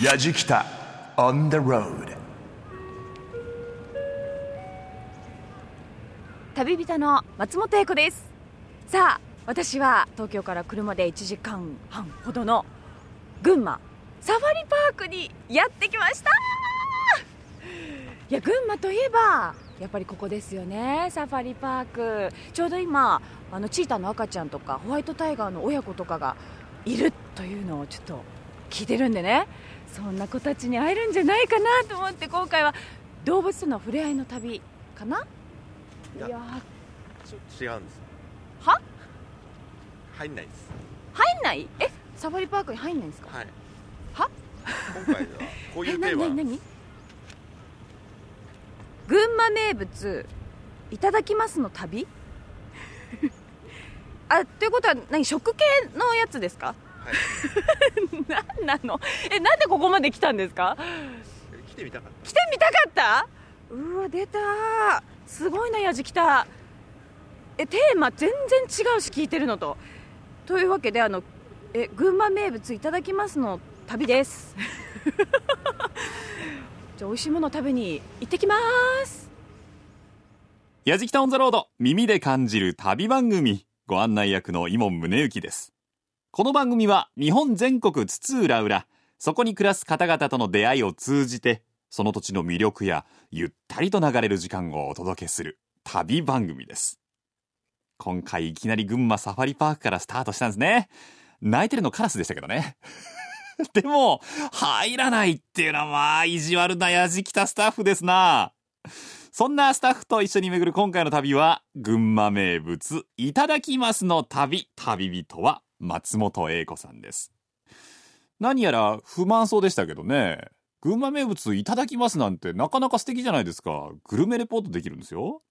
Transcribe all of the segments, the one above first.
やじきた。On the road. 旅人の松本英子です。さあ私は東京から車で1時間半ほどの群馬サファリパークにやってきました。いや群馬といえばやっぱりここですよね。サファリパーク。ちょうど今あのチーターの赤ちゃんとかホワイトタイガーの親子とかがいるというのをちょっと聞いてるんでね。そんな子たちに会えるんじゃないかなと思って今回は動物との触れ合いの旅かな？いやいや。ちょっと違うんです。は？入んないです。入んない？え？サファリパークに入んないんですか？はい。は？今回はこういうテーマ。え何群馬名物いただきますの旅？あということは何？食系のやつですか？はい 何なの？えなんでここまで来たんですか？え来てみたかっ来てみたかった？うわ出たすごいなやじ来た。えテーマ全然違うし聞いてるのと。というわけであのえ群馬名物いただきますの旅です。じゃあ美味しいもの食べに行ってきます。やじきたオンザロード耳で感じる旅番組。ご案内役の伊門宗行ですこの番組は日本全国津々浦々そこに暮らす方々との出会いを通じてその土地の魅力やゆったりと流れる時間をお届けする旅番組です。今回いきなり群馬サファリパークからスタートしたんですね。泣いてるのカラスでしたけどね。でも入らないっていうのはまあ意地悪なやじきたスタッフですな。そんなスタッフと一緒に巡る今回の旅は、群馬名物、いただきますの旅。旅人は松本英子さんです。何やら不満そうでしたけどね。群馬名物いただきますなんてなかなか素敵じゃないですか。グルメレポートできるんですよ。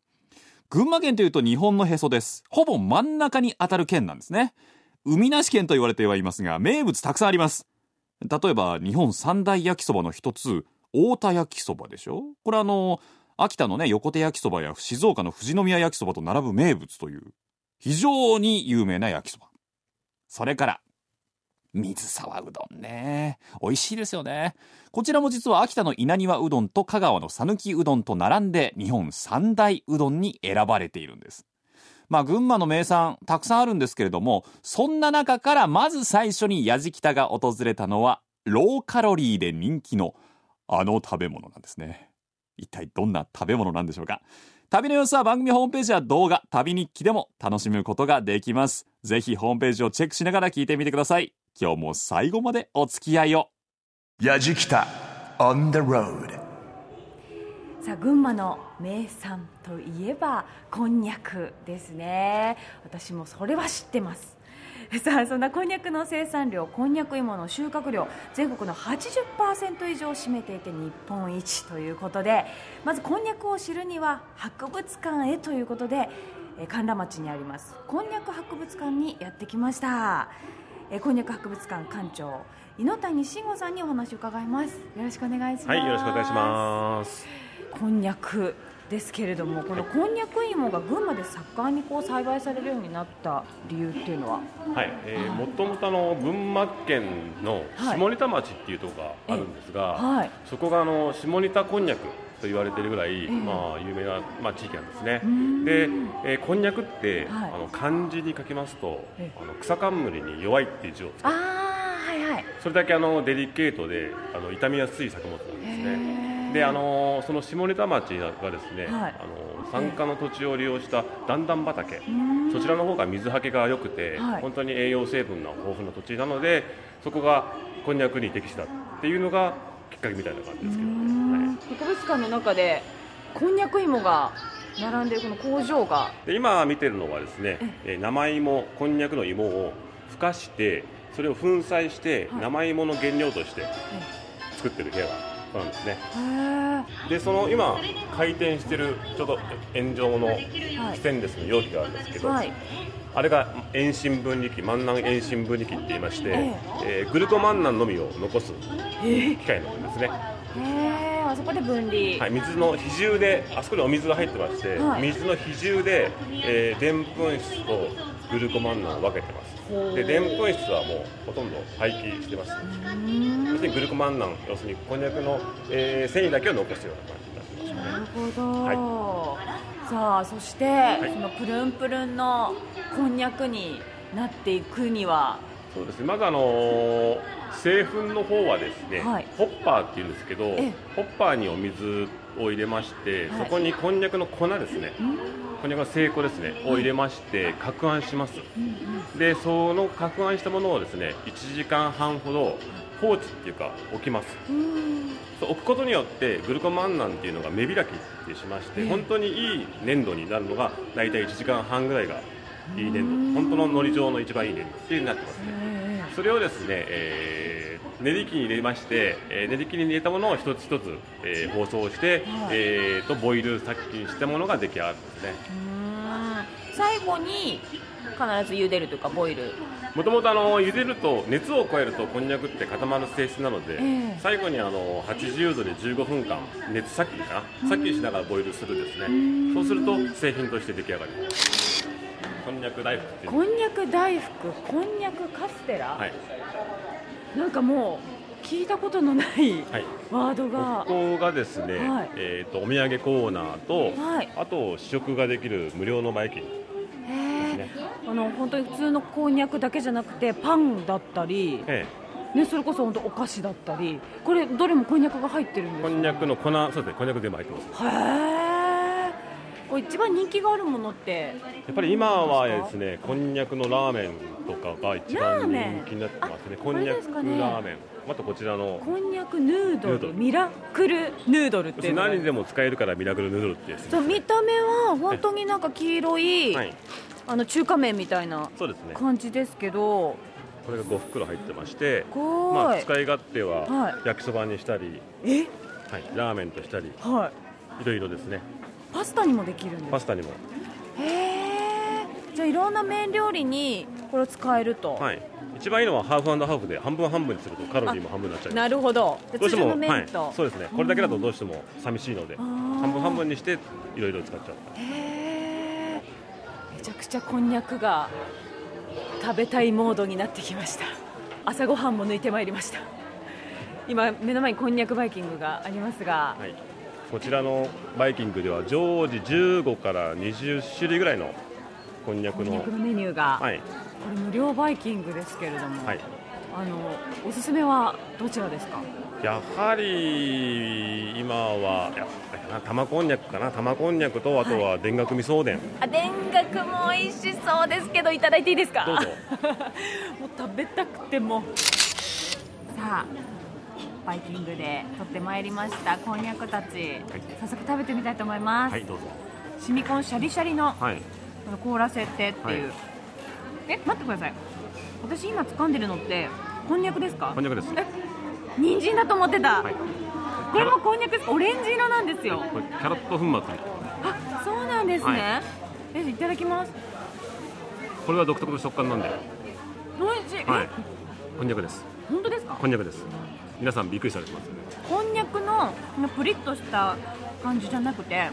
群馬県というと日本のへそです。ほぼ真ん中に当たる県なんですね。海なし県と言われてはいますが、名物たくさんあります。例えば、日本三大焼きそばの一つ、大田焼きそばでしょこれあの、秋田のね、横手焼きそばや静岡の富士宮焼きそばと並ぶ名物という、非常に有名な焼きそば。それから、水沢うどんね。美味しいですよね。こちらも実は秋田の稲庭うどんと香川の讃岐うどんと並んで日本三大うどんに選ばれているんです。まあ群馬の名産たくさんあるんですけれども、そんな中からまず最初に矢じ北が訪れたのは、ローカロリーで人気のあの食べ物なんですね。一体どんな食べ物なんでしょうか旅の様子は番組ホームページや動画、旅日記でも楽しむことができます。ぜひホームページをチェックしながら聞いてみてください。今日も最後までお付き合いを。やじきた on the road さあ群馬の名産といえばこんにゃくですね私もそれは知ってます さあそんなこんにゃくの生産量こんにゃく芋の収穫量全国の80%以上を占めていて日本一ということでまずこんにゃくを知るには博物館へということでえー神田町にありますこんにゃく博物館にやってきました。えーこんにゃく博物館館長猪谷慎吾さんにお話を伺います。よろしくお願いします。はい、よろしくお願いします。こんにゃくですけれどもこのこんにゃく芋が群馬で盛んにこう栽培されるようになった理由っていうのは？はい、えー、もともとあの群馬県のはい。下仁田町っていうところがあるんですが、はい。そこがあの下仁田こんにゃくと言われているぐらい、えまあ有名なまあ地域なんですね。ん。で、えー、こんにゃくって、はい。あの漢字に書きますとえ、あの草冠に弱いっていう字を使う。ああはいはい。それだけあのデリケートであの傷みやすい作物なんですへね。ーであのその下仁田町がですね、はい。あの山間の土地を利用した段々畑、ん。そちらの方が水はけが良くて、はい。本当に栄養成分の豊富な土地なのでそこがこんにゃくに適したっていうのがきっかけみたいな感じですけどうね、ん。博物館の中でこんにゃく芋が並んでるこの工場が。で今見てるのはですね、えー生芋こんにゃくの芋をふかしてそれを粉砕して、はい。生芋の原料として作ってる部屋がなんですね。でその今回転してるちょっと円状のはい。ステンレスの容器があるんですけど、はい。あれが遠心分離機万南遠心分離機って言いまして、ええ。ーグルコマンナンのみを残す機械なんですね、へえあそこで分離、はい、水の比重であそこにお水が入ってまして、はい。水の比重で、えー、でんぷん質とグルコマンナンを分けてますででんぷん質はもうほとんど廃棄してます。要するにグルコマンナン要するにこんにゃくの、えー繊維だけを残してるような感じになってますね。なるほど、さあそして、そのプルンプルンのこんにゃくになっていくにはそうですね。まずあのー製粉の方はですね、はい。ホッパーっていうんですけどええ。ホッパーにお水を入れまして、はい。そこにこんにゃくの粉ですね。こんにゃくの成粉ですねを入れまして攪拌します、でその攪拌したものをですね1時間半ほど放置っていうか置きます。そう置くことによってグルコマンナンっていうのが目開きってしまして、本当にいい粘土になるのが大体1時間半ぐらいがいい粘土本当の海苔状の一番いい粘土っていう風になってますね。それをですね、えー練り機に入れまして、えー練り機に入れたものを一つ一つ、えー包装して、はい。えーとボイル殺菌したものが出来上がるんですね。最後に必ず茹でるというかボイル。もともとあの茹でると熱を加えるとこんにゃくって固まる性質なので、ええ。最後にあの80度で15分間熱殺菌かな？殺菌しながらボイルするですね。そうすると製品として出来上がりますこんにゃく大福こんにゃく大福こんにゃくカステラ、はい。なんかもう聞いたことのないはい。ワードが、ここがですね、はい。えー、とお土産コーナーと、はい。あと試食ができる無料のバイキングへねーあの本当に普通のこんにゃくだけじゃなくてパンだったり、えね、それこそ本当お菓子だったりこれどれもこんにゃくが入ってるんですこんにゃくの粉そうですねこんにゃく全部入ってます。へえこれ一番人気があるものってやっぱり今はですねこんにゃくのラーメンとかが一番人気になってますね。あこんにゃくラーメン。あとこちらのこんにゃくヌードルミラクルヌードルっていう。何にでも使えるからミラクルヌードルってそう見た目は本当になんか黄色い、はい。あの中華麺みたいな感じですけど。これが5袋入ってましてまあ使い勝手ははい。焼きそばにしたり、え？はい、ラーメンとしたりはい。いろいろですねパスタにもできるんですパスタにも。へえじゃあいろんな麺料理にこれを使えると、はい。一番いいのはハーフハーフで半分半分にするとカロリーも半分になっちゃいます。なるほど。でどうしても、はい。そうですね。これだけだとどうしても寂しいのでー。半分半分にしていろいろ使っちゃうへえめちゃくちゃこんにゃくが食べたいモードになってきました。朝ごはんも抜いてまいりました。今目の前にこんにゃくバイキングがありますが、はい、こちらのバイキングでは常時15から20種類ぐらいのこんにゃくのメニューが、はい。これ無料バイキングですけれども、はい。あのおすすめはどちらですか？やはり今はや玉こんにゃくかな玉こんにゃくとあとは田楽味噌おでん、あ田楽も美味しそうですけどいただいていいですか？どうぞ。もう食べたくても。さあバイキングで取ってまいりました。こんにゃくたち、早速食べてみたいと思います、はいどうぞ。シミコンシャリシャリのはい。この凍らせてっていう、はい。え待ってください。私今掴んでるのってこんにゃくですか？こんにゃくです。え人参だと思ってた、はい。これもこんにゃくオレンジ色なんですよ。これキャロット粉末あそうなんですね、はえいただきます。これは独特の食感なんで。美味しい、はい。え？こんにゃくです。本当ですか？こんにゃくです皆さんびっくりされてますよね。こんにゃくのプリッとした感じじゃなくて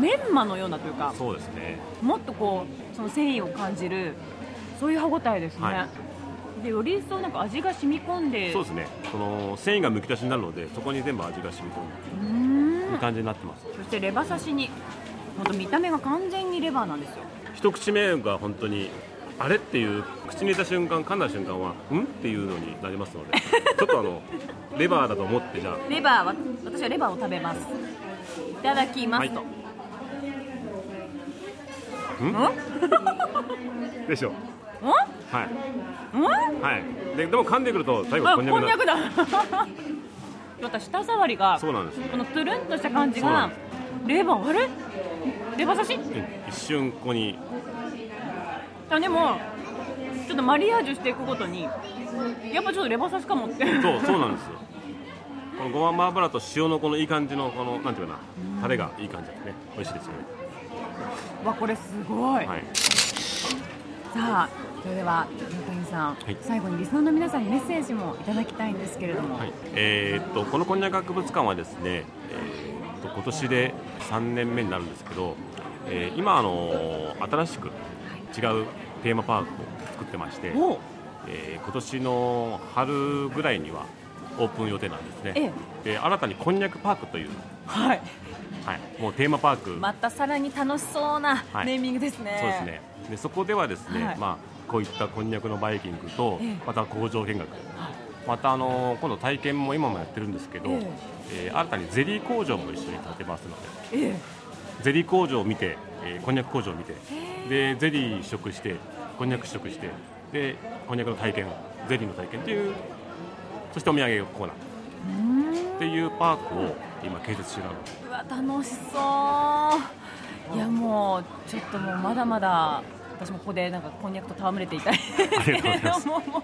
メンマのようなというかそうですね。もっとこうその繊維を感じるそういう歯ごたえですね、はでより一層なんか味が染み込んでそうですね。その繊維がむき出しになるのでそこに全部味が染み込ん。いい感じになってます。そしてレバ刺しに本当見た目が完全にレバーなんですよ。一口目が本当にあれっていう口に入れた瞬間噛んだ瞬間はん？っていうのになりますので ちょっとあのレバーだと思ってじゃあ。レバーは私はレバーを食べます。いただきますと、はい。ん？でしょん？はい。ん？はい。ででも噛んでくると最後あこんにゃくだ。また舌触りがそうなんですね。このトゥルンとした感じがレバーあれ？レバ刺し？うん。一瞬ここにあでもちょっとマリアージュしていくごとにやっぱちょっとレバ刺しかもってそうそうなんですよ。このごま油と塩のこのいい感じのこのなんていうかなタレがいい感じですね。美味しいですよね。わこれすごい、はい。さあそれでは中谷さん、はい。最後にリスナーの皆さんにメッセージもいただきたいんですけれども、はい。えーっとこのこんにゃく博物館はですね、えーっと今年で3年目になるんですけど、えー今あの新しく違うテーマパークを作ってまして、お。えー今年の春ぐらいにはオープン予定なんですね、ええ。で新たにこんにゃくパークという、はい。はい、もうテーマパーク、またさらに楽しそうなはい。ネーミングですね、そうですね。でそこではですね、はい。まあ、こういったこんにゃくのバイキングと、ええ。また工場見学、またあの今度体験も今もやってるんですけど、ええー新たにゼリー工場も一緒に建てますので。ええ。ゼリー工場を見て、えーこんにゃく工場を見てでゼリー試食してこんにゃく試食してでこんにゃくの体験ゼリーの体験っていうそしてお土産コーナーっていうパークを今建設中なの。でうわ楽しそう。いやもうちょっともうまだまだ私もここでなんかこんにゃくと戯れていたい。ありがとうございます。もうも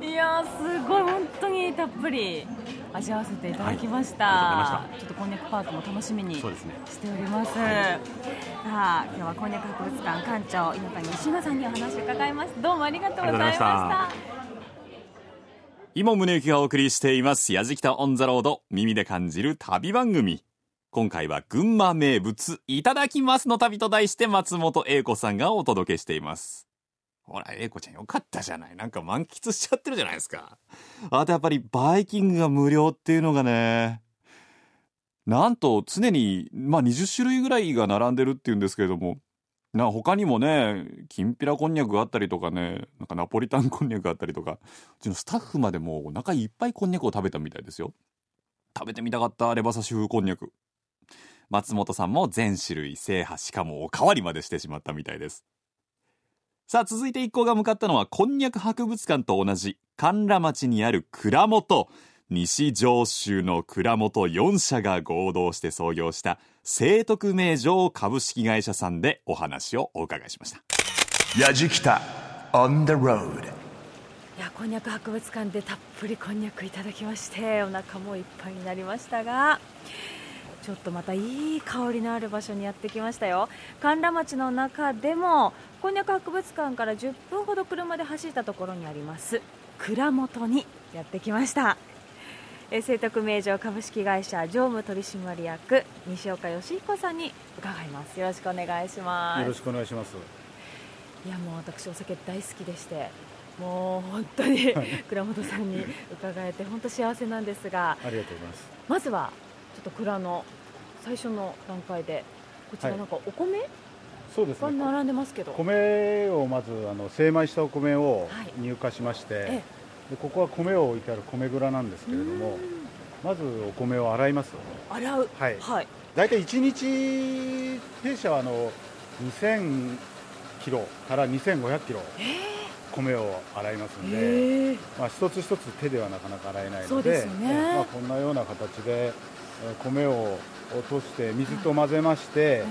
ういやーすごい本当にたっぷり味わわせていただきました,、ちょっとこんにゃくパークも楽しみにしております、さあ今日はこんにゃく博物館館長稲谷石野さんにお話を伺います。どうもありがとうございました。今宗行がお送りしています「やじきた on the road」耳で感じる旅番組。今回は群馬名物いただきますの旅と題して松本英子さんがお届けしていますほら英子ちゃんよかったじゃない。なんか満喫しちゃってるじゃないですか。あとやっぱりバイキングが無料っていうのがね。なんと常に、まあ、20種類ぐらいが並んでるっていうんですけれども。な他にもねきんぴらこんにゃくがあったりとかね。なんかナポリタンこんにゃくがあったりとか。うちのスタッフまでもうお腹いっぱいこんにゃくを食べたみたいですよ。食べてみたかったレバ刺し風こんにゃく。松本さんも全種類制覇しかもおかわりまでしてしまったみたいです。さあ続いて一行が向かったのはこんにゃく博物館と同じ甘楽町にある蔵元。西上州の蔵元4社が合同して創業した聖徳名城株式会社さんでお話をお伺いしました。やじきた on the road いやこんにゃく博物館でたっぷりこんにゃくいただきましてお腹もいっぱいになりましたがちょっとまたいい香りのある場所にやってきましたよ。甘楽町の中でもこんにゃく博物館から10分ほど車で走ったところにあります。蔵元にやってきました。えー聖徳名城株式会社常務取締役西岡義彦さんに伺います。よろしくお願いします。よろしくお願いします。いやもう私お酒大好きでしてもう本当に 倉本さんに伺えて本当幸せなんですが。ありがとうございます。まずはっと蔵の最初の段階でこちらはい。なんかお米そうですね。が並んでますけど、米をまずあの精米したお米をはい。入荷しまして、えでここは米を置いてある米蔵なんですけれども、まずお米を洗います。洗う。はい。はい、だいたい1日弊社はあの2000キロから2500キロ米を洗いますので、まあ一つ一つ手ではなかなか洗えないそうので、でね。えまあこんなような形でえ米を落として水と混ぜまして、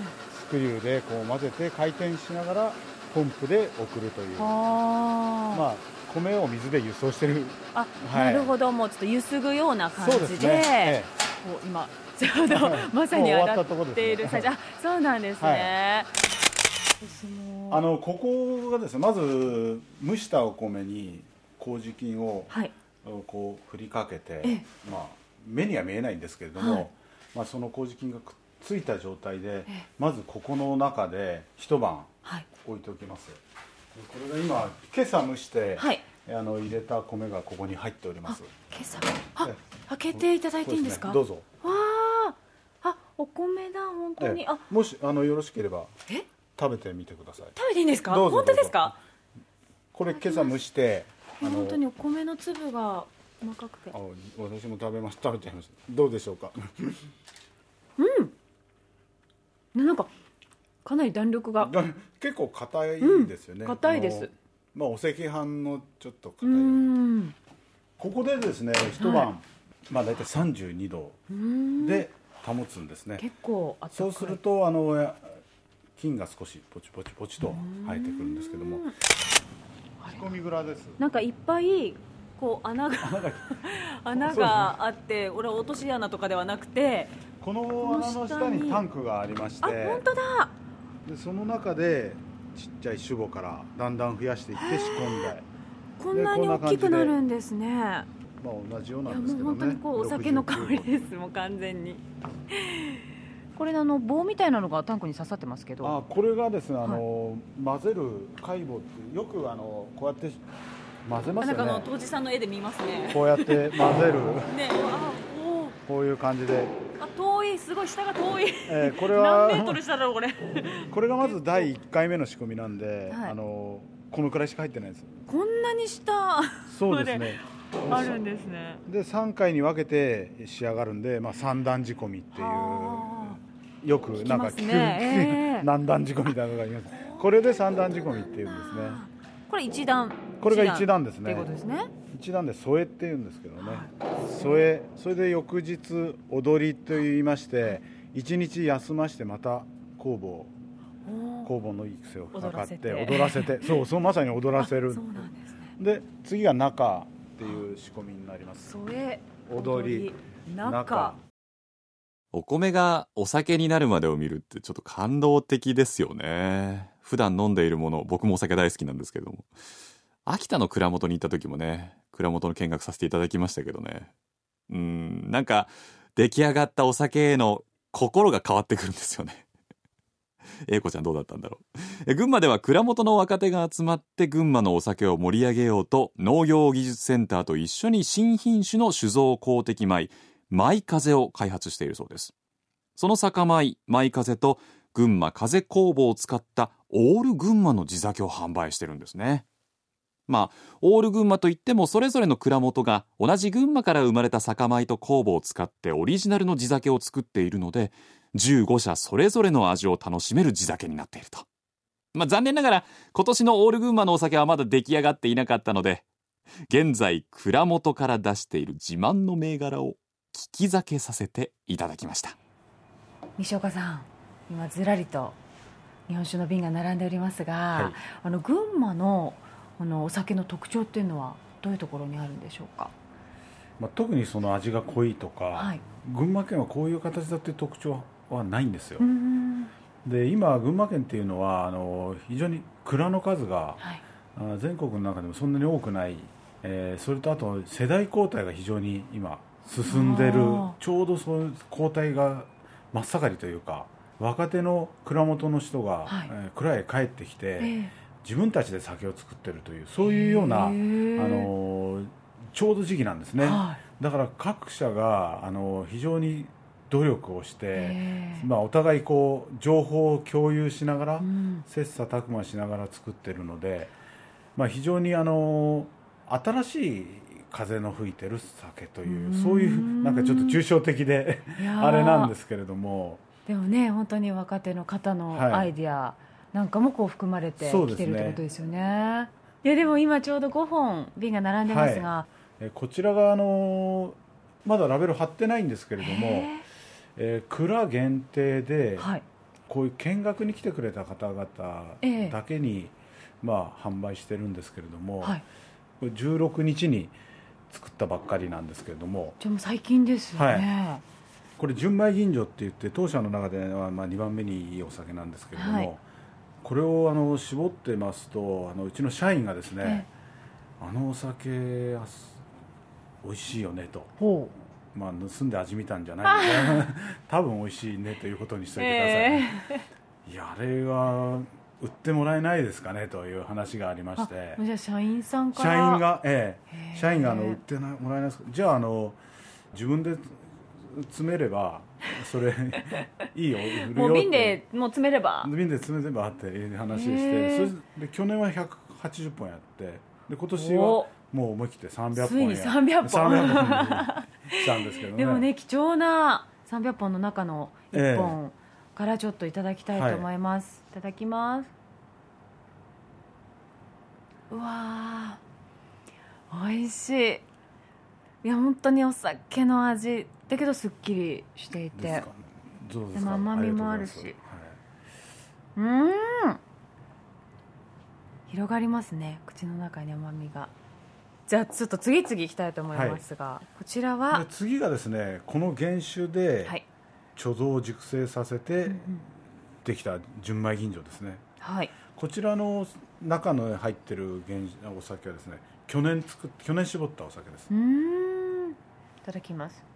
スクリューでこう混ぜて回転しながらポンプで送るという、はあ、まあ米を水で輸送してる。あはい。なるほど。もうちょっとゆすぐような感そうですじでね。こう今ちょうどはい まさにもう終わ洗っている最中、あそうなんですね、私も。あのここがですねまず蒸したお米に麹菌をはい。こう振りかけて、ええ。まあ、目には見えないんですけれども、はい。まあ、その麹菌がくっついた状態でええ。まずここの中で一晩はい。置いておきます。でこれが今今朝蒸して、はい。あの入れた米がここに入っております。今朝開けていただいていいんですか？ね。どうぞ。わあ。あお米だ本当に、ええ。あ。もしあのよろしければえ？食べてみてください。食べていいんですか？本当ですか？これ今朝蒸して本当にお米の粒が細かくて。あ私も食べます食べちゃいましたどうでしょうか？ねなんかかなり弾力が。だ結構硬いですよね、うん硬いです。まあお赤飯のちょっとう硬い。ん。ここでですね一晩、まあ大体32度うん。で保つんですね。結構あったかい。そうするとあのや菌が少しポチポチポチと生えてくるんですけども。仕込み蔵です。なんかいっぱいこう穴が穴が あって俺は落とし穴とかではなくてこの穴の下にタンクがありましてあ本当だ。でその中でちっちゃい酒母からだんだん増やしていって仕込んでこんなに大きくなるんですね。まあ同じようなんですけどね。本当にこうお酒の香り69ですもう完全に。これあの棒みたいなのがタンクに刺さってますけど。あこれがですねあの、混ぜる解剖ってよくあのこうやって混ぜますなんかの当時さんの絵で見ますね。こうやって混ぜる。ねあおー。こういう感じで、あ遠い。すごい下が遠い。えーこれは何メートル下だろうこれ。これがまず第1回目の仕組みなんで、はい。あのこのくらいしか入ってないです。こんなに下。そうですね。あるんですね。で3回に分けて仕上がるんで、まあ、3段仕込みっていう。はよくなんか聞きますね。ええ。何段仕込みみたいなのがあります。これで3段仕込みっていうんですね。これ一段これが一段ですね。ですね。一段で添えっていうんですけどね。添えそれで翌日踊りと言いまして一日休ましてまた工房工房の育成を図踊らせって。て踊らせて。そうそうまさに踊らせる。そうなんですね。で次が中っていう仕込みになります。添え踊り中中。お米がお酒になるまでを見るってちょっと感動的ですよね。普段飲んでいるもの僕もお酒大好きなんですけれども秋田の蔵元に行った時もね蔵元の見学させていただきましたけどね。うんなんか出来上がったお酒への心が変わってくるんですよね。英子ちゃんどうだったんだろう。群馬では蔵元の若手が集まって群馬のお酒を盛り上げようと農業技術センターと一緒に新品種の酒造公的米舞風を開発しているそうです。その酒米舞風と群馬風工房を使ったオール群馬の地酒を販売してるんですね。まあオール群馬といってもそれぞれの蔵元が同じ群馬から生まれた酒米と酵母を使ってオリジナルの地酒を作っているので15社それぞれの味を楽しめる地酒になっていると。まあ残念ながら今年のオール群馬のお酒はまだ出来上がっていなかったので現在蔵元から出している自慢の銘柄を利き酒させていただきました。西岡さん今ずらりと日本酒の瓶が並んでおりますが、はい。あの群馬のこのお酒の特徴っていうのはどういうところにあるんでしょうか？まあ、特にその味が濃いとか、はい。群馬県はこういう形だっていう特徴はないんですよ、で今群馬県っていうのはあの非常に蔵の数がはい。あ全国の中でもそんなに多くない、えーそれとあと世代交代が非常に今進んでるちょうどそういう交代が真っ盛りというか若手の蔵元の人が、はい。えー蔵へ帰ってきて、え自分たちで酒を作ってるというそういうような、あのちょうど時期なんですね、はだから各社があの非常に努力をして、ええまあ、お互いこう情報を共有しながら、うん。切磋琢磨しながら作ってるので、まあ、非常にあの新しい風の吹いてる酒といううん。そういうなんかちょっと抽象的であれなんですけれども。でもね本当に若手の方のはい。アイディアなんかもこう含まれてきてるってことですよね。いやでも今ちょうど5本瓶が並んでますが、えこちらがあのまだラベル貼ってないんですけれども、へえー蔵限定でーはい。こういう見学に来てくれた方々ええ。だけに、まあ、販売してるんですけれども、はい。これ16日に作ったばっかりなんですけれどもじゃあもう最近ですよね、はこれ純米吟醸って言って当社の中ではまあ2番目にいいお酒なんですけれども、はいこれをあの絞ってますとあのうちの社員がですね、あのお酒美味しいよねと、ほまあ、盗んで味見たんじゃないので 多分美味しいねということにしうといてください、いやあれは売ってもらえないですかねという話がありましあてじゃあ社員さんから。社員がええ。社員があの売ってなもらえないですか。じゃああの自分で詰めればそれいいよ売るよもう瓶でもう詰めれば。瓶で詰めればっていう話でして。それで去年は180本やって。で今年はおもう思い切って300本ついにや300本。300本にしたんですけどね。でもね貴重な300本の中の1本からちょっといただきたいと思います、い、ただきます。うわー。美味しい。いや本当にお酒の味だけどすっきりしていて。でも甘みもあるし。うございん。広がりますね。口の中に甘みが。じゃあちょっと次々いきたいと思いますが、こちらは？次がですねこの原酒ではい、貯蔵熟成させてできた純米吟醸ですね。はい。こちらの中の入ってる原お酒はですね去年作っ去年絞ったお酒です。うーん。いただきます。は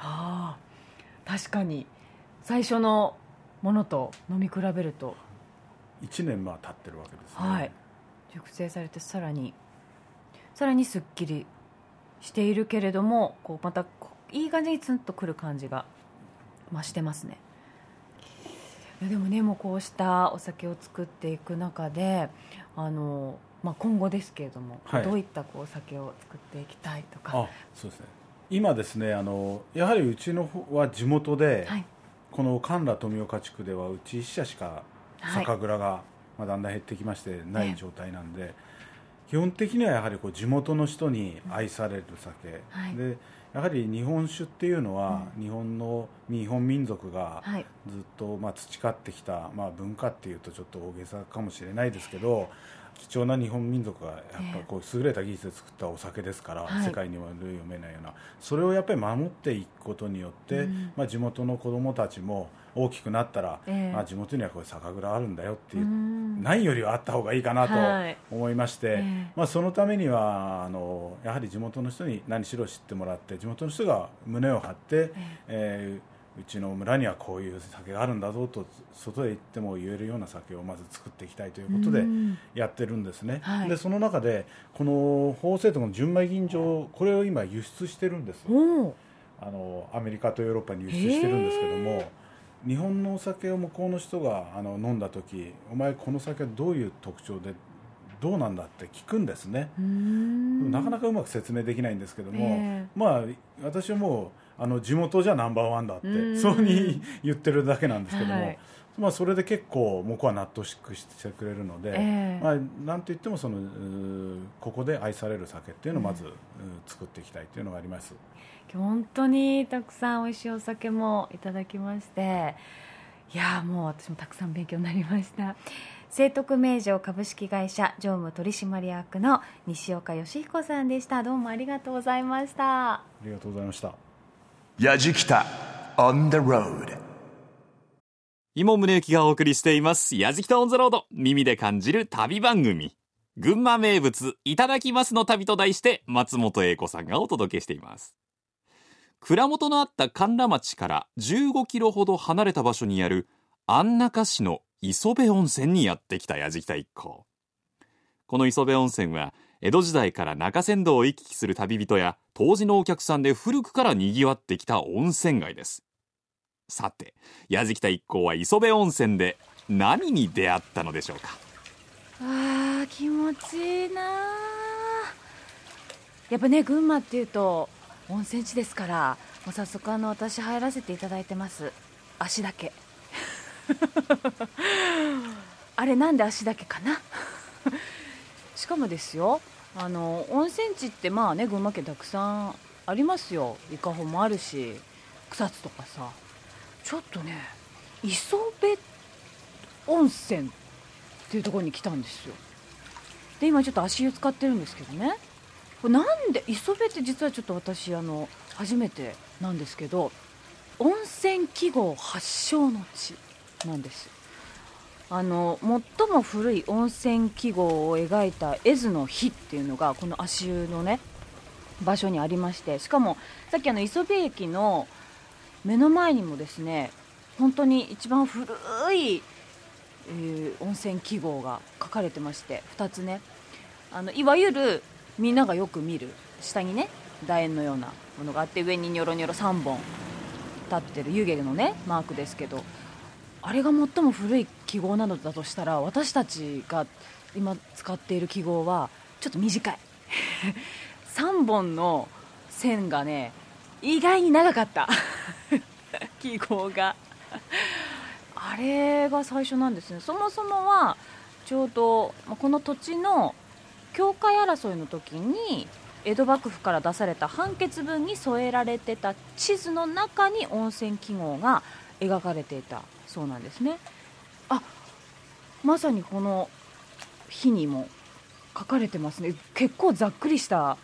あ確かに。最初のものと飲み比べると、1年まあ経ってるわけですね、はい。熟成されてさらに。さらにすっきりしているけれどもこうまたいい感じにツンとくる感じが増してますね。いやでもねもうこうしたお酒を作っていく中であの、まあ、今後ですけれども、はい。どういったこうお酒を作っていきたいとか。あそうですね今ですねあのやはりうちの方は地元で、はい。この神田富岡地区ではうち1社しかはい。酒蔵が、まあ、だんだん減ってきましてない状態なんで、基本的にはやはりこう地元の人に愛される酒、はい。でやはり日本酒っていうのは、日本の日本民族がはい。ずっとまあ培ってきた、まあ、文化っていうとちょっと大げさかもしれないですけど貴重な日本民族がやっぱこう優れた技術で作ったお酒ですから、はい。世界には類を読めないような。それをやっぱり守っていくことによって、うん。まあ、地元の子どもたちも大きくなったら、ええ。まあ、地元にはこういう酒蔵あるんだよっていうう、ん。ないよりはあった方がいいかなはい。と思いまして、ええ。まあ、そのためにはあのやはり地元の人に何しろ知ってもらって地元の人が胸を張って、えーうちの村にはこういう酒があるんだぞと外へ行っても言えるような酒をまず作っていきたいということでうん。やってるんですね、はい。でその中でこの法政との純米吟醸これを今輸出してるんです。あのアメリカとヨーロッパに輸出してるんですけども日本のお酒を向こうの人があの飲んだ時お前この酒はどういう特徴でどうなんだって聞くんですね、うん。なかなかうまく説明できないんですけども、ええ。まあ私はもうあの地元じゃナンバーワンだってうん。そうに言ってるだけなんですけども、はい。まあ、それで結構向こうは納得してくれるので、ええ。まあ、なんといってもそのここで愛される酒っていうのをまず、うー作っていきたいというのがあります。今日本当にたくさん美味しいお酒もいただきましていやーもう私もたくさん勉強になりました。聖徳名城株式会社常務取締役の西岡義彦さんでした。どうもありがとうございました。ありがとうございました。やじきた on the road 伊門宗行がお送りしています。やじきたオンザロード。耳で感じる旅番組。群馬名物、いただきますの旅と題して、松本英子さんがお届けしています。蔵元のあった神田町から15キロほど離れた場所にある安中市の磯部温泉にやってきたやじきた一行。この磯部温泉は、江戸時代から中山道を行き来する旅人や当時のお客さんで古くから賑わってきた温泉街です。さて、矢敷田一行は磯部温泉で何に出会ったのでしょうか？あー気持ちいいなやっぱね群馬っていうと温泉地ですからもう早速あの私入らせていただいてます。足だけ。あれなんで足だけかな？しかもですよあの温泉地ってまあね群馬県たくさんありますよ。伊香保もあるし草津とかさ。ちょっとね磯部温泉っていうところに来たんですよ。で今ちょっと足湯使ってるんですけどね。これなんで磯部って実はちょっと私あの初めてなんですけど温泉記号発祥の地なんです。あの最も古い温泉記号を描いた絵図の碑っていうのがこの足湯のね場所にありましてしかもさっきあの磯部駅の目の前にもですね本当に一番古いえー温泉記号が書かれてまして2つね。あのいわゆるみんながよく見る下にね楕円のようなものがあって上にニョロニョロ3本立ってる湯気のねマークですけどあれが最も古い記号なのだとしたら私たちが今使っている記号はちょっと短い。3本の線がね意外に長かった。記号が。あれが最初なんですね。そもそもはちょうどこの土地の境界争いの時に江戸幕府から出された判決文に添えられてた地図の中に温泉記号が描かれていた。そうなんですね。あまさにこの日にも書かれてますね。結構ざっくりしたあ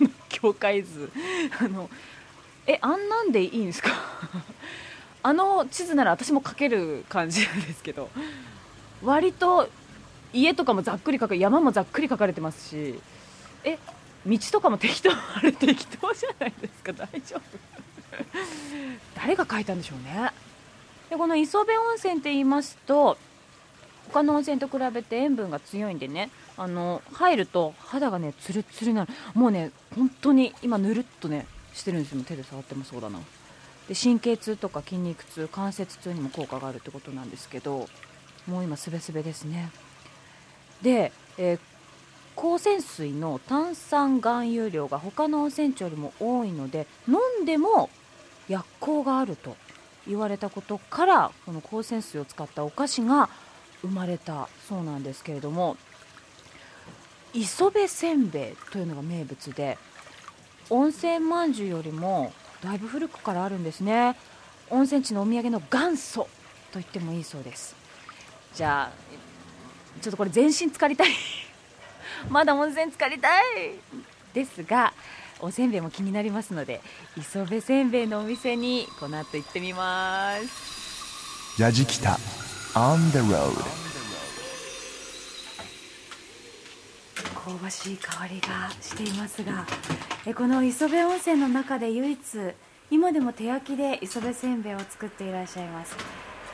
の境界図。あのえあんなんでいいんですか？あの地図なら私も描ける感じなんですけど。割と家とかもざっくり描か山もざっくり描かれてますし。え道とかも適当あれ適当じゃないですか。大丈夫。誰が書いたんでしょうね。この磯部温泉って言いますと他の温泉と比べて塩分が強いんでねあの入ると肌がねツルツルになる。もうね本当に今ぬるっとねしてるんですよ。手で触ってもそうだな。で神経痛とか筋肉痛関節痛にも効果があるってことなんですけどもう今すべすべですね。で、えー高泉水の炭酸含有量が他の温泉地よりも多いので飲んでも薬効があると。言われたことからこの高泉水を使ったお菓子が生まれたそうなんですけれども磯辺せんべいというのが名物で温泉まんじゅうよりもだいぶ古くからあるんですね。温泉地のお土産の元祖と言ってもいいそうです。じゃあちょっとこれ全身浸かりたい。まだ温泉浸かりたい。ですがおせんべいも気になりますので磯辺せんべいのお店にこの後行ってみます。ラジキタ On the road 香ばしい香りがしていますがえこの磯辺温泉の中で唯一今でも手焼きで磯辺せんべいを作っていらっしゃいます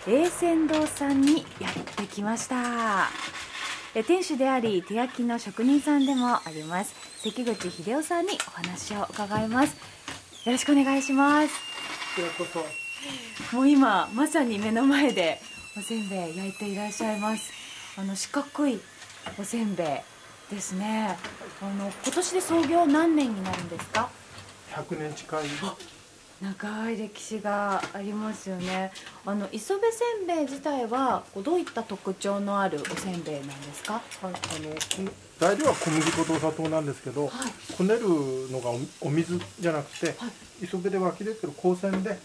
栄泉堂さんにやってきました。え店主であり手焼きの職人さんでもあります。関口秀夫さんにお話を伺います。よろしくお願いします。もう今まさに目の前でおせんべい焼いていらっしゃいます。あの四角いおせんべいですね。あの今年で創業何年になるんですか？100年近い長い歴史がありますよね。あの磯辺せんべい自体はこうどういった特徴のあるおせんべいなんですか？はいあのこ材料は小麦粉とお砂糖なんですけど、はい。こねるのがおお水じゃなくて、はい。磯辺で湧き出てる光線で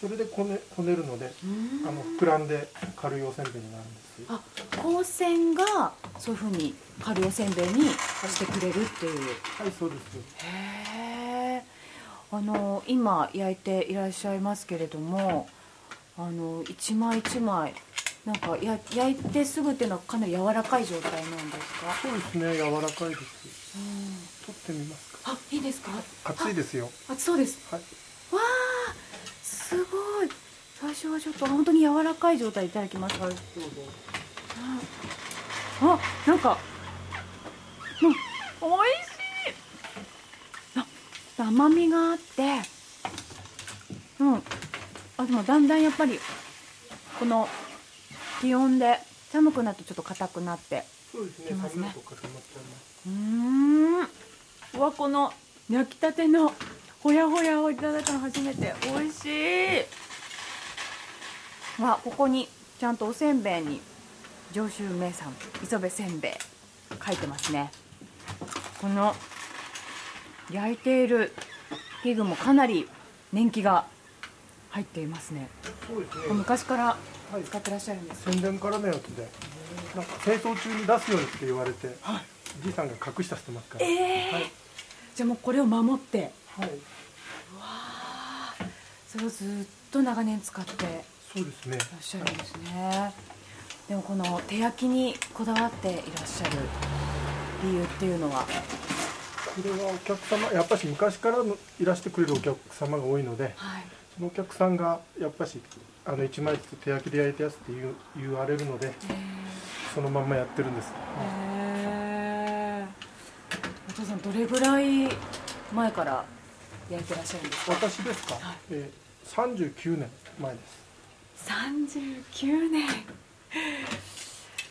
それでこねこねるのであの膨らんで軽いおせんべいになるんです。よあ光線がそういうふうに軽いおせんべいにしてくれるっていう。はいそうです。へえあの今焼いていらっしゃいますけれどもあの一枚一枚なんかや焼いてすぐっていうのはかなり柔らかい状態なんですか？そうですね柔らかいです。取ってみますかあいいですか？熱いですよ。あ熱そうです。はい。わあすごい。最初はちょっと本当に柔らかい状態いただきます、はい。どうぞあなんかうん。美味しいあ甘みがあってうん。あでもだんだんやっぱりこの気温で寒くなるとちょっと硬くなってきますね。うーん。うわこの焼きたてのほやほやをいただいたの初めて美味しい。わここにちゃんとおせんべいに上州名産磯部せんべい書いてますね。この焼いている器具もかなり年季が入っていますね。そうですね。昔からはい。使ってらっしゃるんです。宣伝からのやつでなんか清掃中に出すようにって言われて、じいさんが隠したしてますから。ええはい。じゃあもうこれを守って。はい。それをずっと長年使ってそうですね。いらっしゃるんですね。でもこの手焼きにこだわっていらっしゃる理由っていうのは？これはお客様やっぱし昔からのいらしてくれるお客様が多いのではい。そのお客さんがやっぱしあの1枚ずつ手焼きで焼いたやつって言う言われるのでそのまんまやってるんです。へえお父さんどれぐらい前から焼いてらっしゃるんですか？私ですか、はい。えー、39年前です。39年。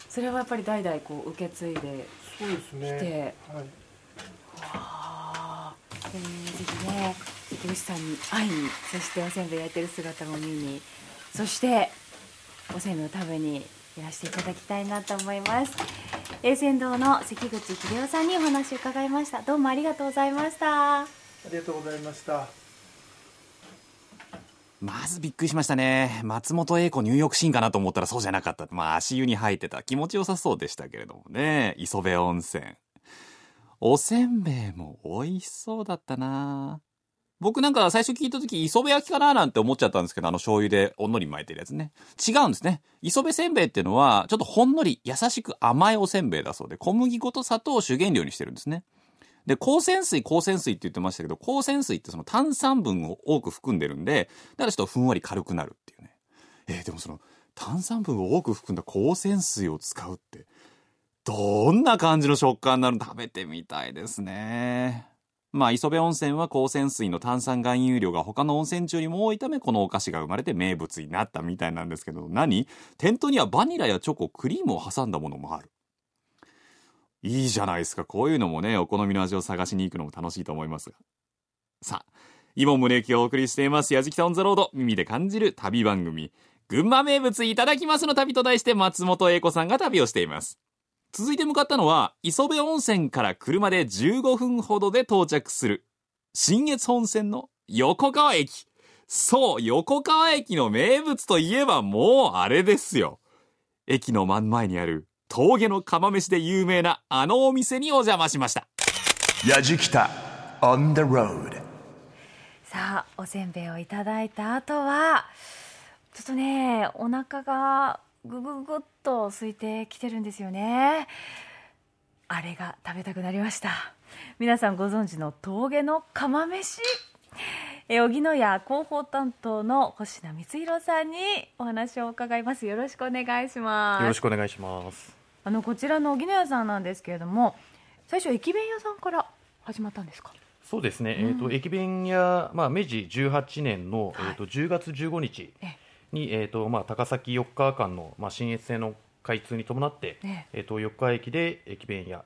それはやっぱり代々こう受け継いでそうですね。はいえーぜひね関口さんに会いにそしておせんべい焼いてる姿も見にそしておせんべいを食べにいらしていただきたいなと思います栄泉堂の関口秀夫さんにお話を伺いましたどうもありがとうございましたありがとうございましたまずびっくりしましたね。松本英子入浴シーンかなと思ったらそうじゃなかった。まあ足湯に入ってた。気持ちよさそうでしたけれどもね。磯部温泉。おせんべいも美味しそうだったな僕なんか最初聞いた時磯辺焼きかななんて思っちゃったんですけど、あの醤油でおんのり巻いてるやつね。違うんですね。磯辺せんべいっていうのは、ちょっとほんのり優しく甘いおせんべいだそうで、小麦粉と砂糖を主原料にしてるんですね。で、光泉水、光泉水って言ってましたけど、光泉水ってその炭酸分を多く含んでるんで、だからちょっとふんわり軽くなるっていうね。えーでもその炭酸分を多く含んだ光泉水を使うって、どんな感じの食感なの食べてみたいですね。まあ、磯部温泉は光泉水の炭酸含有量が他の温泉地よりも多いため、このお菓子が生まれて名物になったみたいなんですけど、何？店頭にはバニラやチョコ、クリームを挟んだものもある。いいじゃないですか。こういうのもね、お好みの味を探しに行くのも楽しいと思いますが。さあ、イモン宗行がお送りしています、やじきたオンザロード、耳で感じる旅番組。群馬名物いただきますの旅と題して松本英子さんが旅をしています。続いて向かったのは、磯部温泉から車で15分ほどで到着する、新越本線の横川駅。そう、横川駅の名物といえばもうあれですよ。駅の真ん前にある峠の釜飯で有名なあのお店にお邪魔しました。Yajikita on the road. さあおせんべいをいただいた後はちょっとねお腹がぐぐぐっと空いてきてるんですよね。あれが食べたくなりました。皆さんご存知の峠の釜飯。え荻野屋広報担当の星名光弘さんにお話を伺います。よろしくお願いします。よろしくお願いします。あのこちらの荻野屋さんなんですけれども最初駅弁屋さんから始まったんですか？そうですね。えっ、と駅弁屋まあ明治18年の、はいえっ、と10月15日えにえっ、とまあ高崎四日間のまあ新越線の開通に伴って、ええ。っ、と四日駅で駅弁屋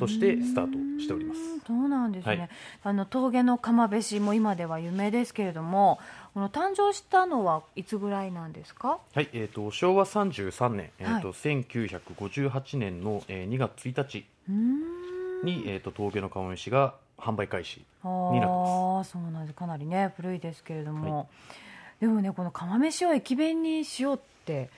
としてスタートしております。そうなんですね、はい。あの峠の釜飯も今では有名ですけれどもこの誕生したのはいつぐらいなんですか？はい。えっ、と昭和33年えっ、はい。と、1958年の、えー2月1日にえっ、と峠の釜飯が販売開始。あになってまあそうなんです。かなりね古いですけれども、でもねこの釜飯を駅弁にしようって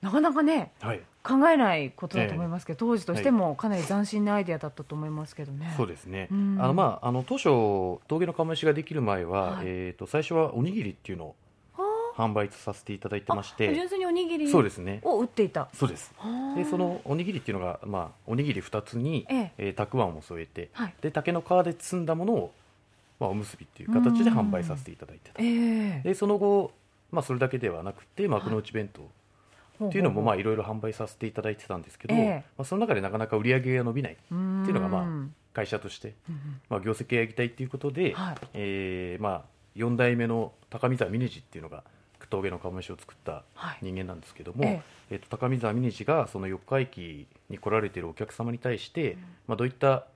なかなかねはい。考えないことだと思いますけど、当時としてもかなり斬新なアイデアだったと思いますけどね。そうですね。うんあのまああの当初峠の釜飯ができる前は、はいえっ、と最初はおにぎりっていうのを販売させていただいてましあて、純粋におにぎりそうですね。を売っていた。そうです。はあでそのおにぎりっていうのがまあおにぎり二つに、えええーたくあんを添えて、はいで竹の皮で包んだものをまあおむすびっていう形で販売させていただいてた。ええ。でその後まあそれだけではなくて幕の内弁当っていうのもまあいろいろ販売させていただいてたんですけど、ええ。まあその中でなかなか売り上げが伸びないっていうのがまあ会社としてまあ、業績を上げたいっていうことで、はい。えーまあ、4代目の高見沢峰治っていうのが峠の釜飯を作ったはい。人間なんですけども、ええ。ーと高見沢峰治がその四日駅に来られているお客様に対して、まあ、どういった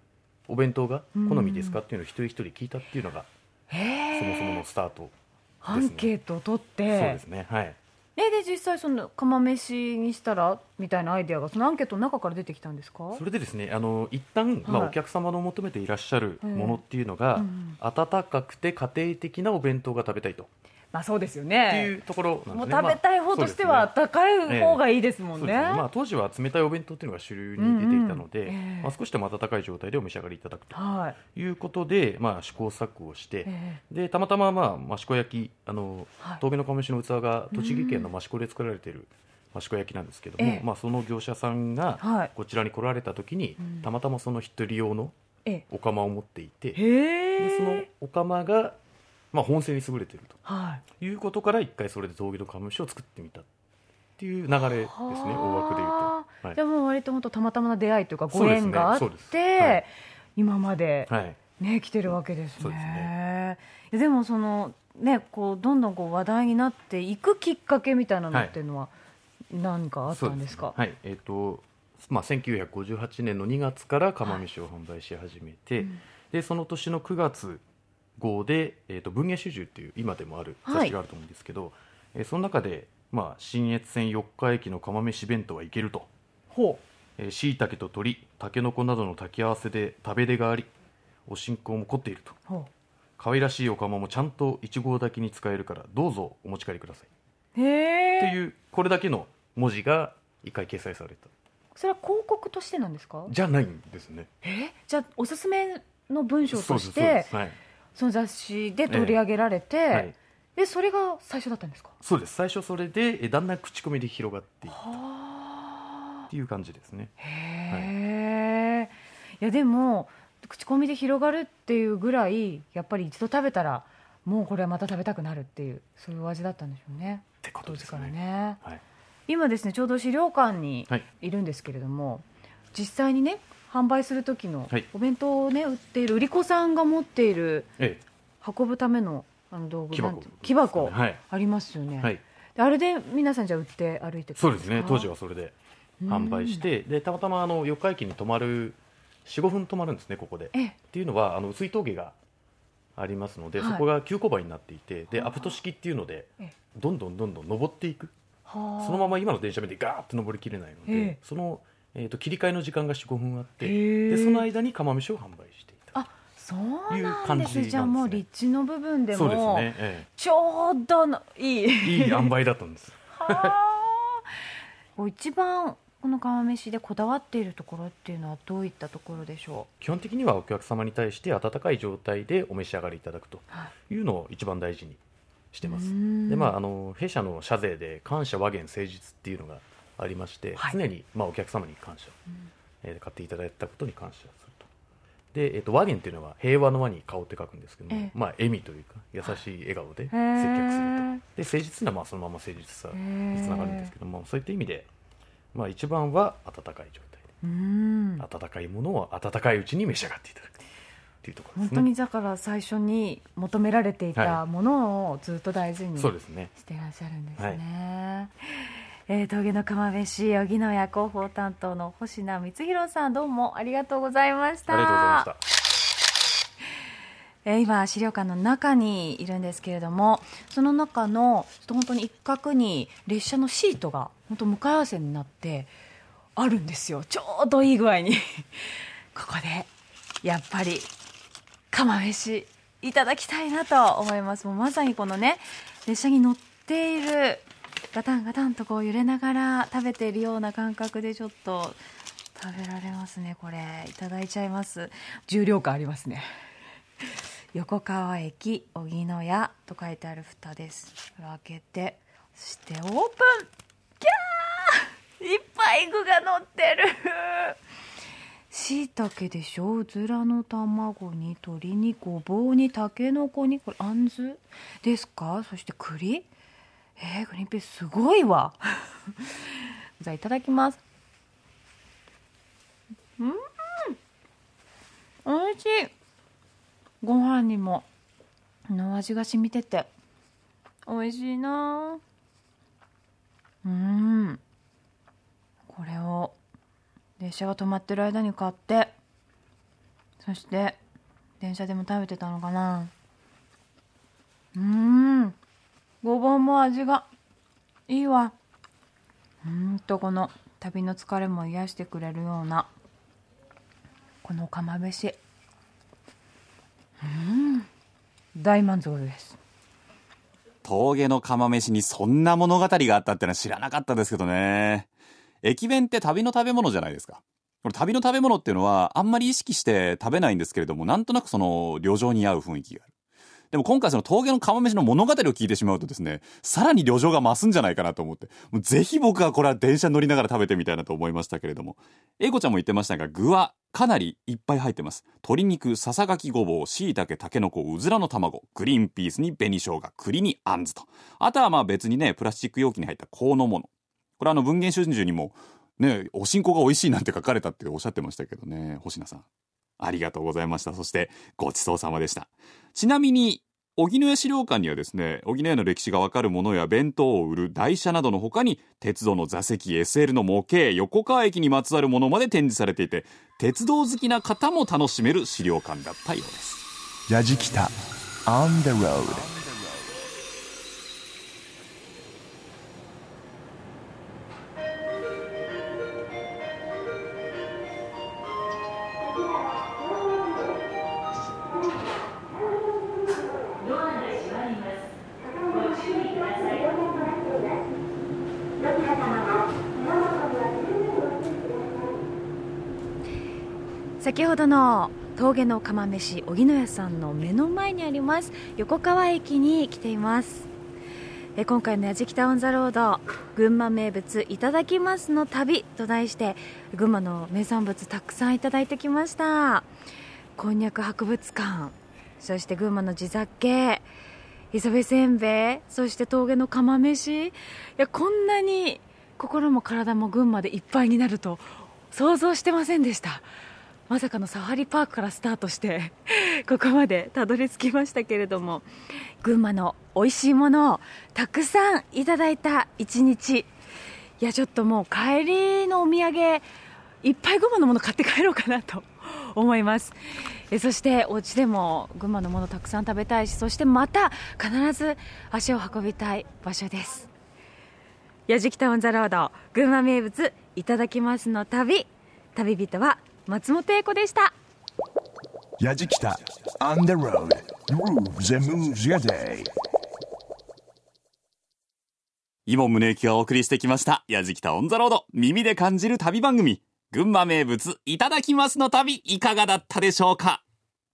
お弁当が好みですかっていうのを一人一人聞いたっていうのがそもそものスタートアンケートを取って。そうですねはい。えで実際その釜飯にしたらみたいなアイデアがそのアンケートの中から出てきたんですか？それでですねあの一旦、まあ、はいお客様の求めていらっしゃるものっていうのが、うん。温かくて家庭的なお弁当が食べたいとまあそうですよってねいうところなんですね。もう食べたい方としてはまあい方がいいですもんね,、そうですね。まあ、当時は冷たいお弁当っていうのが主流に出ていたので、うんうんええ。まあ、少しでも温かい状態でお召し上がりいただくと。はい。いうことで、まあ、試行錯誤をして、えでたまたま、まあ、益子焼きあの、はい。峠の釜飯の器が栃木県の益子で作られている益子焼きなんですけども、ええ。まあ、その業者さんがはい。こちらに来られた時に、うん。たまたまその一人用のえお釜を持っていてでそのお釜が、まあ、本性に優れているはい。ということから一回それで峠の釜飯を作ってみたっていう流れですね大枠で言うはあと。はい。じゃあもう割と本当たまたまな出会いというかご縁があっそうです。はてい。今まではい。ね来てるわけですそうですね。でもそのねこうどんどんこう話題になっていくきっかけみたいなのっていうのは何かあったんですか？はい。えっ、とまあ1958年の2月から釜飯を販売し始めて、でその年の9月号で、えー、と文藝春秋っていう今でもある雑誌があると思うんですけど、えーその中で、まあ、新越線四日駅の釜飯弁当はいけると。ほえー椎茸と鶏たけのこなどの炊き合わせで食べ出がありお信仰も凝っていると。う。ほ可愛らしいお釜もちゃんと1合炊きに使えるからどうぞお持ち帰りください、う。へえ。っていうこれだけの文字が一回掲載された。それは広告としてなんですか？じゃないんですね。え？じゃあおすすめの文章としそうですてそうです。はいその雑誌で取り上げられて、はい。でそれが最初だったんですか？そうです。最初それでえだんだん口コミで広がっていくはあ。っていう感じですね。へえ、い、やでも口コミで広がるっていうぐらいやっぱり一度食べたらもうこれはまた食べたくなるっていうそういうお味だったんでしょうね。ってことですからねね。はい。今ですねちょうど資料館にはい。いるんですけれども、実際にね販売する時のはい。お弁当をね売っている売り子さんが持っているえ運ぶためのあの道具木箱。木箱はい。ありますよね、えはい。であれで皆さんじゃあ売って歩いてくるんそうですね。当時ははそれで販売してでたまたまあの四日駅に泊まる45分泊まるんですねここで。ええ。っていうのはあの薄い峠がありますので、はい。そこが急勾配になっていてではあ。アプト式っていうのでええ。どんどんどんどん登っていく。はあ。そのまま今の電車みたいにガーッと登りきれないので、ええ。その、えー、と切り替えの時間が45分あってでその間に釜飯を販売していたあそうなんです。ねじゃあもう立地の部分でそうですもね、えちょうどのいい。えいい塩梅だったんです。一番この釜飯でこだわっているところっていうのはどういったところでしょ基本的にはお客様に対して温かい状態でお召し上がりいただくとい。いうのを一番大事にしてます。でまああの弊社の社税で感謝和言誠実っていうのがありまして、はい。常に、まあ、お客様に感謝、えー買っていただいたことに感謝すると。で、えー、と和言っていうのは平和の和に顔って書くんですけども、ええ。まあ、笑みというか優しい笑顔で接客すると、で誠実なのはそのまま誠実さへにえつながるんですけどもそういった意味で、まあ、一番は温かい状態うーん。で温かいものを温かいうちに召し上がっていただくっていうところですね。本当にだから最初に求められていたはものをずっと大事にそうですね。していらっしゃるんですね、えー峠の釜飯荻野屋広報担当の星名光弘さんどうもありがとうございました。ありがとうございました。えー今資料館の中にいるんですけれどもその中のちょっと本当に一角に列車のシートが本当向かい合わせになってあるんですよ。ちょうどいい具合に。ここでやっぱり釜飯いただきたいなと思います。もうまさにこのね列車に乗っているガタンガタンとこう揺れながら食べているような感覚でちょっと食べられますねこれ。いただいちゃいます。重量感ありますね。横川駅荻野屋と書いてある蓋です。これを開けてそしてオープン。キャー!いっぱい具が乗ってる。しいたけでしょ?うずらの卵に鶏にごぼうにたけのこにこれあんずですか？そして栗えー、グリーンピースすごいわ。じゃあいただきます。うん。おいしい。ご飯にも。の味が染みてて。美味しいな。うん。これを。列車が止まってる間に買って。そして電車でも食べてたのかな。うん。ごぼうも味がいいわうんとこの旅の疲れも癒してくれるようなこの釜飯うん大満足です峠の釜飯にそんな物語があったってのは知らなかったですけどね。駅弁って旅の食べ物じゃないですか。これ旅の食べ物っていうのはあんまり意識して食べないんですけれども、なんとなくその旅情に合う雰囲気がある。でも今回その峠の釜飯の物語を聞いてしまうとですね、さらに旅情が増すんじゃないかなと思って、もうぜひ僕はこれは電車乗りながら食べてみたいなと思いましたけれども、英子ちゃんも言ってましたが、具はかなりいっぱい入ってます。鶏肉、ささがきごぼう、椎茸、タケノコ、うずらの卵、グリーンピースに紅生姜、栗にあんずと。あとはまあ別にね、プラスチック容器に入った香のもの。これあの文言春秋にも、ね、おしんこが美味しいなんて書かれたっておっしゃってましたけどね、星名さん。ありがとうございました。そして、ごちそうさまでした。ちなみに、荻野屋資料館にはですね、荻野屋の歴史がわかるものや弁当を売る台車などの他に、鉄道の座席、SL の模型、横川駅にまつわるものまで展示されていて、鉄道好きな方も楽しめる資料館だったようです。ラジキタ On the road 先ほどの峠の釜飯荻野屋さんの目の前にあります横川駅に来ています。え今回の「やじきた on the road 群馬名物いただきますの旅」と題して群馬の名産物たくさんいただいてきました。こんにゃく博物館そして群馬の地酒磯辺せんべいそして峠の釜飯。いやこんなに心も体も群馬でいっぱいになると想像してませんでした。まさかのサファリパークからスタートして ここまでたどり着きましたけれども群馬の美味しいものをたくさんいただいた一日。いやちょっともう帰りのお土産いっぱい群馬のもの買って帰ろうかなと 思います。えそしてお家でも群馬のものたくさん食べたいしそしてまた必ず足を運びたい場所です。やじきたオンザロード群馬名物いただきますの旅。旅人は松本英子でしたやじきた On the road Grooves and moves your day イモン宗行がお送りしてきました。やじきたオンザロード。耳で感じる旅番組。群馬名物、いただきますの旅、いかがだったでしょうか？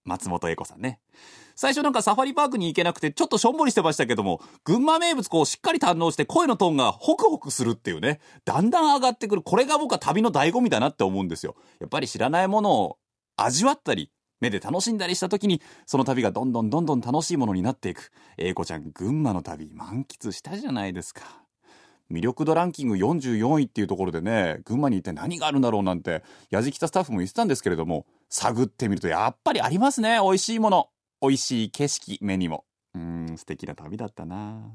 松本英子さんね。最初なんかサファリパークに行けなくてちょっとしょんぼりしてましたけども、群馬名物こうしっかり堪能して声のトーンがホクホクするっていうね、だんだん上がってくる。これが僕は旅の醍醐味だなって思うんですよ。やっぱり知らないものを味わったり、目で楽しんだりした時に、その旅がどんどんどんどん楽しいものになっていく。英子ちゃん、群馬の旅満喫したじゃないですか。魅力度ランキング44位っていうところでね、群馬に行って何があるんだろうなんて、やじきたスタッフも言ってたんですけれども、探ってみるとやっぱりありますね。美味しいもの。美味しい景色、目にも。うん、素敵な旅だったな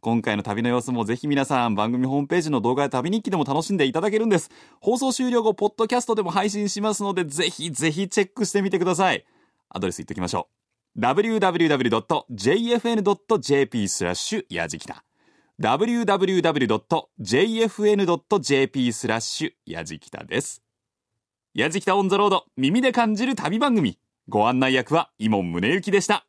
今回の旅の様子もぜひ皆さん番組ホームページの動画や旅日記でも楽しんでいただけるんです。放送終了後、ポッドキャストでも配信しますので、ぜひぜひチェックしてみてください。アドレス言っておきましょう。www.jfn.jp スラッシュやじきた。www.jfn.jp スラッシュやじきたです。やじきたオンザロード耳で感じる旅番組。ご案内役は伊門宗行でした。